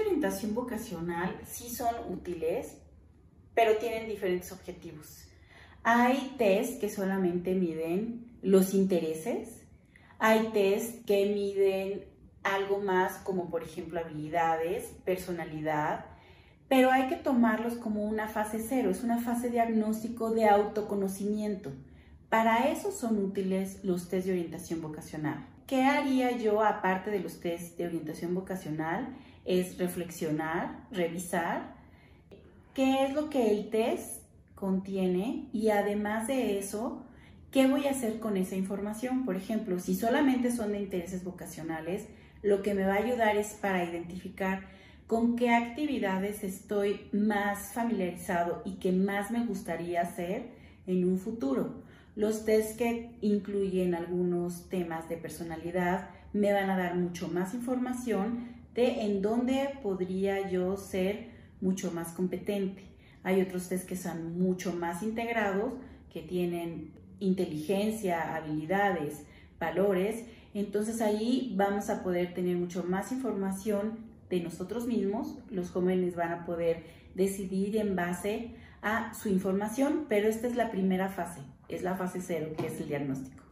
orientación vocacional sí son útiles, pero tienen diferentes objetivos. Hay test que solamente miden los intereses, hay test que miden algo más como por ejemplo habilidades, personalidad, pero hay que tomarlos como una fase cero, es una fase diagnóstico de autoconocimiento. Para eso son útiles los test de orientación vocacional. ¿Qué haría yo aparte de los test de orientación vocacional? Es reflexionar, revisar qué es lo que el test contiene y además de eso, ¿qué voy a hacer con esa información? Por ejemplo, si solamente son de intereses vocacionales, lo que me va a ayudar es para identificar con qué actividades estoy más familiarizado y que más me gustaría hacer en un futuro. Los test que incluyen algunos temas de personalidad me van a dar mucho más información de en dónde podría yo ser mucho más competente. Hay otros test que son mucho más integrados, que tienen inteligencia, habilidades, valores. Entonces ahí vamos a poder tener mucho más información de nosotros mismos, los jóvenes van a poder decidir en base a su información, pero esta es la primera fase, es la fase cero, que es el diagnóstico.